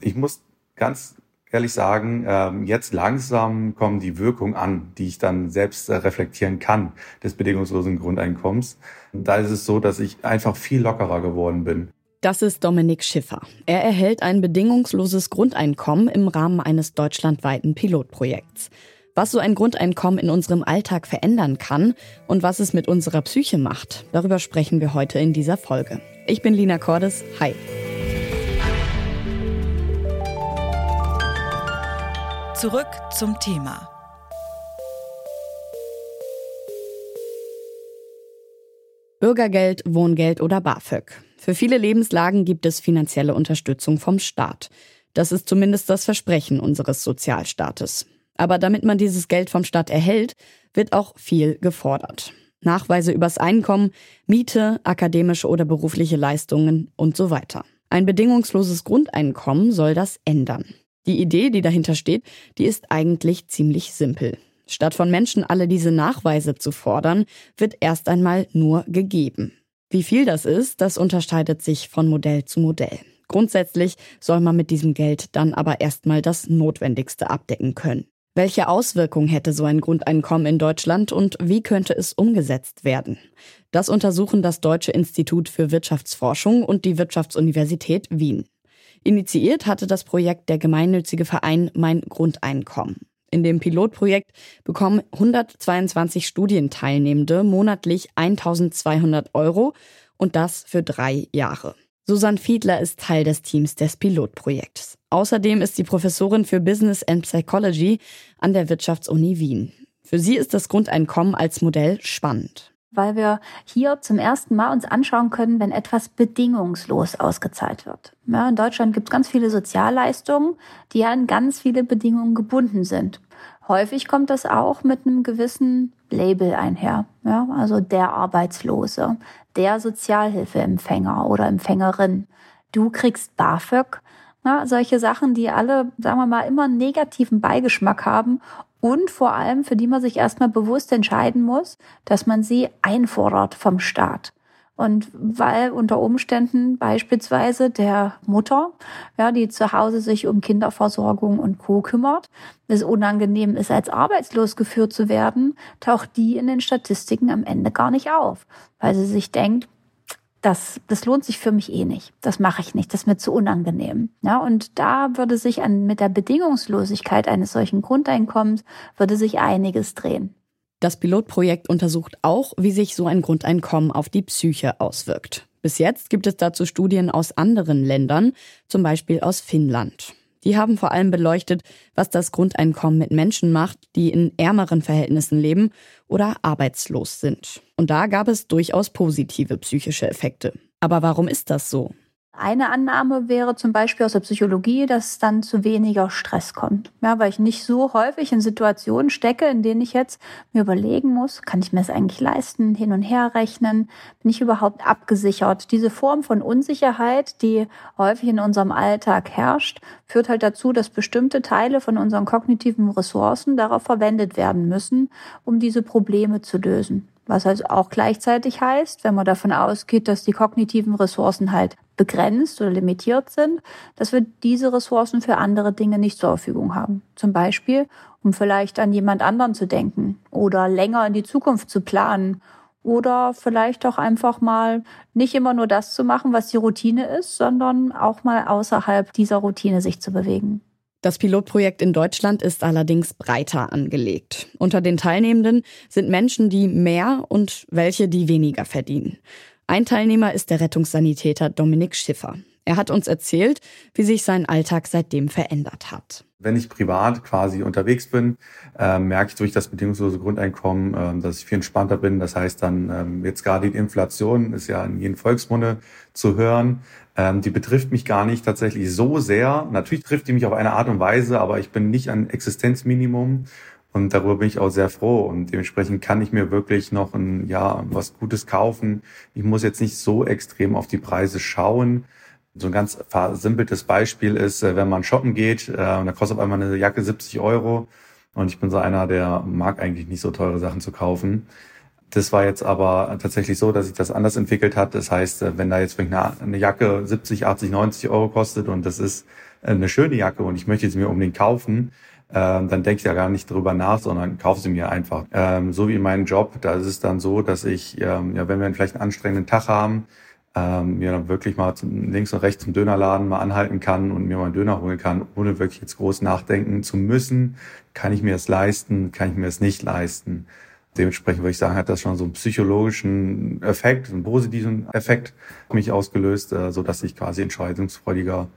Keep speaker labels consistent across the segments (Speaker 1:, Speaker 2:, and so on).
Speaker 1: Ich muss ganz ehrlich sagen, ähm, jetzt langsam kommen die Wirkungen an, die ich dann selbst äh, reflektieren kann des bedingungslosen Grundeinkommens. Da ist es so, dass ich einfach viel lockerer geworden bin.
Speaker 2: Das ist Dominik Schiffer. Er erhält ein bedingungsloses Grundeinkommen im Rahmen eines deutschlandweiten Pilotprojekts. Was so ein Grundeinkommen in unserem Alltag verändern kann und was es mit unserer Psyche macht, darüber sprechen wir heute in dieser Folge. Ich bin Lina Cordes. Hi.
Speaker 3: Zurück zum Thema.
Speaker 2: Bürgergeld, Wohngeld oder BAföG. Für viele Lebenslagen gibt es finanzielle Unterstützung vom Staat. Das ist zumindest das Versprechen unseres Sozialstaates. Aber damit man dieses Geld vom Staat erhält, wird auch viel gefordert. Nachweise übers Einkommen, Miete, akademische oder berufliche Leistungen und so weiter. Ein bedingungsloses Grundeinkommen soll das ändern. Die Idee, die dahinter steht, die ist eigentlich ziemlich simpel. Statt von Menschen alle diese Nachweise zu fordern, wird erst einmal nur gegeben. Wie viel das ist, das unterscheidet sich von Modell zu Modell. Grundsätzlich soll man mit diesem Geld dann aber erstmal das Notwendigste abdecken können. Welche Auswirkungen hätte so ein Grundeinkommen in Deutschland und wie könnte es umgesetzt werden? Das untersuchen das Deutsche Institut für Wirtschaftsforschung und die Wirtschaftsuniversität Wien. Initiiert hatte das Projekt der gemeinnützige Verein Mein Grundeinkommen. In dem Pilotprojekt bekommen 122 Studienteilnehmende monatlich 1200 Euro und das für drei Jahre. Susanne Fiedler ist Teil des Teams des Pilotprojekts. Außerdem ist sie Professorin für Business and Psychology an der Wirtschaftsuni Wien. Für sie ist das Grundeinkommen als Modell spannend
Speaker 4: weil wir hier zum ersten Mal uns anschauen können, wenn etwas bedingungslos ausgezahlt wird. Ja, in Deutschland gibt es ganz viele Sozialleistungen, die an ganz viele Bedingungen gebunden sind. Häufig kommt das auch mit einem gewissen Label einher. Ja, also der Arbeitslose, der Sozialhilfeempfänger oder Empfängerin. Du kriegst BAföG. Ja, solche Sachen, die alle, sagen wir mal, immer einen negativen Beigeschmack haben und vor allem, für die man sich erstmal bewusst entscheiden muss, dass man sie einfordert vom Staat. Und weil unter Umständen beispielsweise der Mutter, ja, die zu Hause sich um Kinderversorgung und Co. kümmert, es unangenehm ist, als arbeitslos geführt zu werden, taucht die in den Statistiken am Ende gar nicht auf, weil sie sich denkt, das, das lohnt sich für mich eh nicht. Das mache ich nicht. Das ist mir zu unangenehm. Ja, und da würde sich an, mit der Bedingungslosigkeit eines solchen Grundeinkommens würde sich einiges drehen.
Speaker 2: Das Pilotprojekt untersucht auch, wie sich so ein Grundeinkommen auf die Psyche auswirkt. Bis jetzt gibt es dazu Studien aus anderen Ländern, zum Beispiel aus Finnland. Die haben vor allem beleuchtet, was das Grundeinkommen mit Menschen macht, die in ärmeren Verhältnissen leben oder arbeitslos sind. Und da gab es durchaus positive psychische Effekte. Aber warum ist das so?
Speaker 4: Eine Annahme wäre zum Beispiel aus der Psychologie, dass es dann zu weniger Stress kommt. Ja, weil ich nicht so häufig in Situationen stecke, in denen ich jetzt mir überlegen muss, kann ich mir das eigentlich leisten, hin und her rechnen, bin ich überhaupt abgesichert? Diese Form von Unsicherheit, die häufig in unserem Alltag herrscht, führt halt dazu, dass bestimmte Teile von unseren kognitiven Ressourcen darauf verwendet werden müssen, um diese Probleme zu lösen. Was also auch gleichzeitig heißt, wenn man davon ausgeht, dass die kognitiven Ressourcen halt begrenzt oder limitiert sind, dass wir diese Ressourcen für andere Dinge nicht zur Verfügung haben. Zum Beispiel, um vielleicht an jemand anderen zu denken oder länger in die Zukunft zu planen oder vielleicht auch einfach mal nicht immer nur das zu machen, was die Routine ist, sondern auch mal außerhalb dieser Routine sich zu bewegen.
Speaker 2: Das Pilotprojekt in Deutschland ist allerdings breiter angelegt. Unter den Teilnehmenden sind Menschen, die mehr und welche, die weniger verdienen. Ein Teilnehmer ist der Rettungssanitäter Dominik Schiffer. Er hat uns erzählt, wie sich sein Alltag seitdem verändert hat.
Speaker 1: Wenn ich privat quasi unterwegs bin, äh, merke ich durch das bedingungslose Grundeinkommen, äh, dass ich viel entspannter bin. Das heißt dann, ähm, jetzt gerade die Inflation ist ja in jedem Volksmunde zu hören. Ähm, die betrifft mich gar nicht tatsächlich so sehr. Natürlich trifft die mich auf eine Art und Weise, aber ich bin nicht an Existenzminimum. Und darüber bin ich auch sehr froh. Und dementsprechend kann ich mir wirklich noch ein, ja, was Gutes kaufen. Ich muss jetzt nicht so extrem auf die Preise schauen. So ein ganz versimpeltes Beispiel ist, äh, wenn man shoppen geht, äh, und da kostet auf einmal eine Jacke 70 Euro. Und ich bin so einer, der mag eigentlich nicht so teure Sachen zu kaufen. Das war jetzt aber tatsächlich so, dass sich das anders entwickelt hat. Das heißt, äh, wenn da jetzt eine Jacke 70, 80, 90 Euro kostet und das ist eine schöne Jacke und ich möchte sie mir unbedingt kaufen, ähm, dann denke ich ja gar nicht drüber nach, sondern kaufe sie mir einfach. Ähm, so wie in meinem Job, da ist es dann so, dass ich, ähm, ja, wenn wir vielleicht einen anstrengenden Tag haben, ähm, mir dann wirklich mal zum, links und rechts zum Dönerladen mal anhalten kann und mir mal einen Döner holen kann, ohne wirklich jetzt groß nachdenken zu müssen. Kann ich mir das leisten? Kann ich mir das nicht leisten? Dementsprechend würde ich sagen, hat das schon so einen psychologischen Effekt, einen positiven Effekt mich ausgelöst, äh, so dass ich quasi entscheidungsfreudiger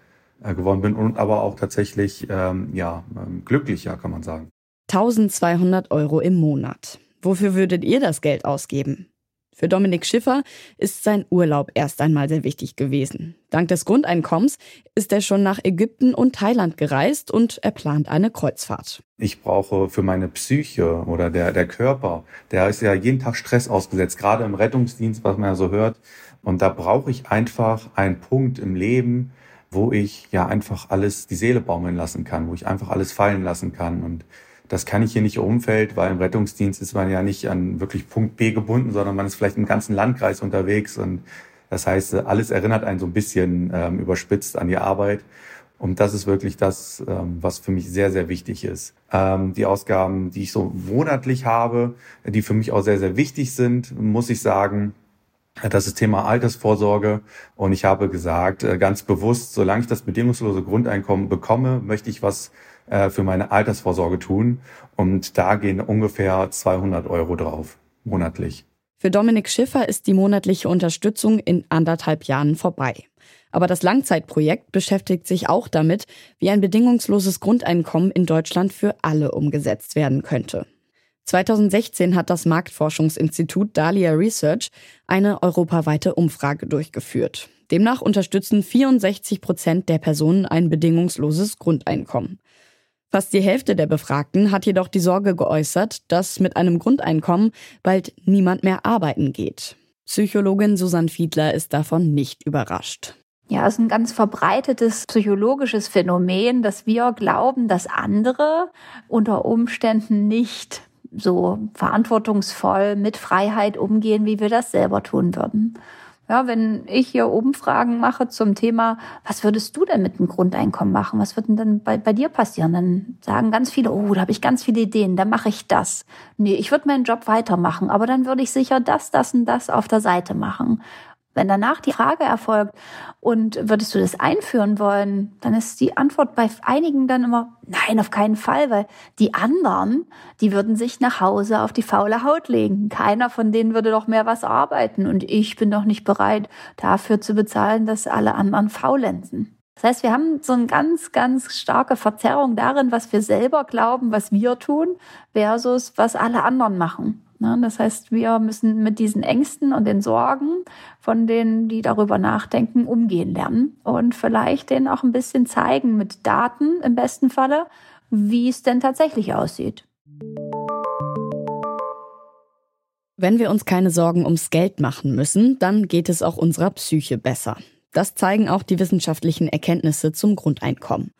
Speaker 1: geworden bin und aber auch tatsächlich ähm, ja ähm, glücklicher, kann man sagen.
Speaker 2: 1200 Euro im Monat. Wofür würdet ihr das Geld ausgeben? Für Dominik Schiffer ist sein Urlaub erst einmal sehr wichtig gewesen. Dank des Grundeinkommens ist er schon nach Ägypten und Thailand gereist und er plant eine Kreuzfahrt.
Speaker 1: Ich brauche für meine Psyche oder der, der Körper, der ist ja jeden Tag Stress ausgesetzt, gerade im Rettungsdienst, was man ja so hört. Und da brauche ich einfach einen Punkt im Leben, wo ich ja einfach alles die Seele baumeln lassen kann, wo ich einfach alles fallen lassen kann. Und das kann ich hier nicht im Umfeld, weil im Rettungsdienst ist man ja nicht an wirklich Punkt B gebunden, sondern man ist vielleicht im ganzen Landkreis unterwegs. Und das heißt, alles erinnert einen so ein bisschen ähm, überspitzt an die Arbeit. Und das ist wirklich das, ähm, was für mich sehr, sehr wichtig ist. Ähm, die Ausgaben, die ich so monatlich habe, die für mich auch sehr, sehr wichtig sind, muss ich sagen, das ist Thema Altersvorsorge. Und ich habe gesagt, äh, ganz bewusst, solange ich das bedingungslose Grundeinkommen bekomme, möchte ich was äh, für meine Altersvorsorge tun. Und da gehen ungefähr 200 Euro drauf, monatlich.
Speaker 2: Für Dominik Schiffer ist die monatliche Unterstützung in anderthalb Jahren vorbei. Aber das Langzeitprojekt beschäftigt sich auch damit, wie ein bedingungsloses Grundeinkommen in Deutschland für alle umgesetzt werden könnte. 2016 hat das Marktforschungsinstitut Dahlia Research eine europaweite Umfrage durchgeführt. Demnach unterstützen 64 Prozent der Personen ein bedingungsloses Grundeinkommen. Fast die Hälfte der Befragten hat jedoch die Sorge geäußert, dass mit einem Grundeinkommen bald niemand mehr arbeiten geht. Psychologin Susanne Fiedler ist davon nicht überrascht.
Speaker 4: Ja, es ist ein ganz verbreitetes psychologisches Phänomen, dass wir glauben, dass andere unter Umständen nicht so verantwortungsvoll mit Freiheit umgehen, wie wir das selber tun würden. Ja, wenn ich hier Umfragen mache zum Thema, was würdest du denn mit dem Grundeinkommen machen? Was wird denn dann bei, bei dir passieren? Dann sagen ganz viele, oh, da habe ich ganz viele Ideen, dann mache ich das. Nee, ich würde meinen Job weitermachen, aber dann würde ich sicher das, das und das auf der Seite machen. Wenn danach die Frage erfolgt, und würdest du das einführen wollen, dann ist die Antwort bei einigen dann immer, nein, auf keinen Fall, weil die anderen, die würden sich nach Hause auf die faule Haut legen. Keiner von denen würde doch mehr was arbeiten und ich bin doch nicht bereit, dafür zu bezahlen, dass alle anderen faulenzen. Das heißt, wir haben so eine ganz, ganz starke Verzerrung darin, was wir selber glauben, was wir tun, versus was alle anderen machen. Ne? Das heißt, wir müssen mit diesen Ängsten und den Sorgen von denen, die darüber nachdenken, umgehen lernen und vielleicht denen auch ein bisschen zeigen mit Daten im besten Falle, wie es denn tatsächlich aussieht.
Speaker 2: Wenn wir uns keine Sorgen ums Geld machen müssen, dann geht es auch unserer Psyche besser. Das zeigen auch die wissenschaftlichen Erkenntnisse zum Grundeinkommen.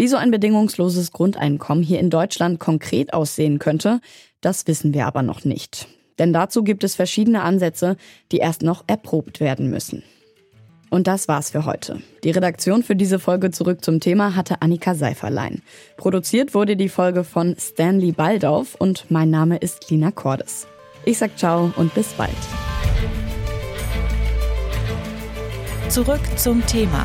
Speaker 2: Wie so ein bedingungsloses Grundeinkommen hier in Deutschland konkret aussehen könnte, das wissen wir aber noch nicht. Denn dazu gibt es verschiedene Ansätze, die erst noch erprobt werden müssen. Und das war's für heute. Die Redaktion für diese Folge zurück zum Thema hatte Annika Seiferlein. Produziert wurde die Folge von Stanley Baldauf und mein Name ist Lina Cordes. Ich sag ciao und bis bald.
Speaker 3: Zurück zum Thema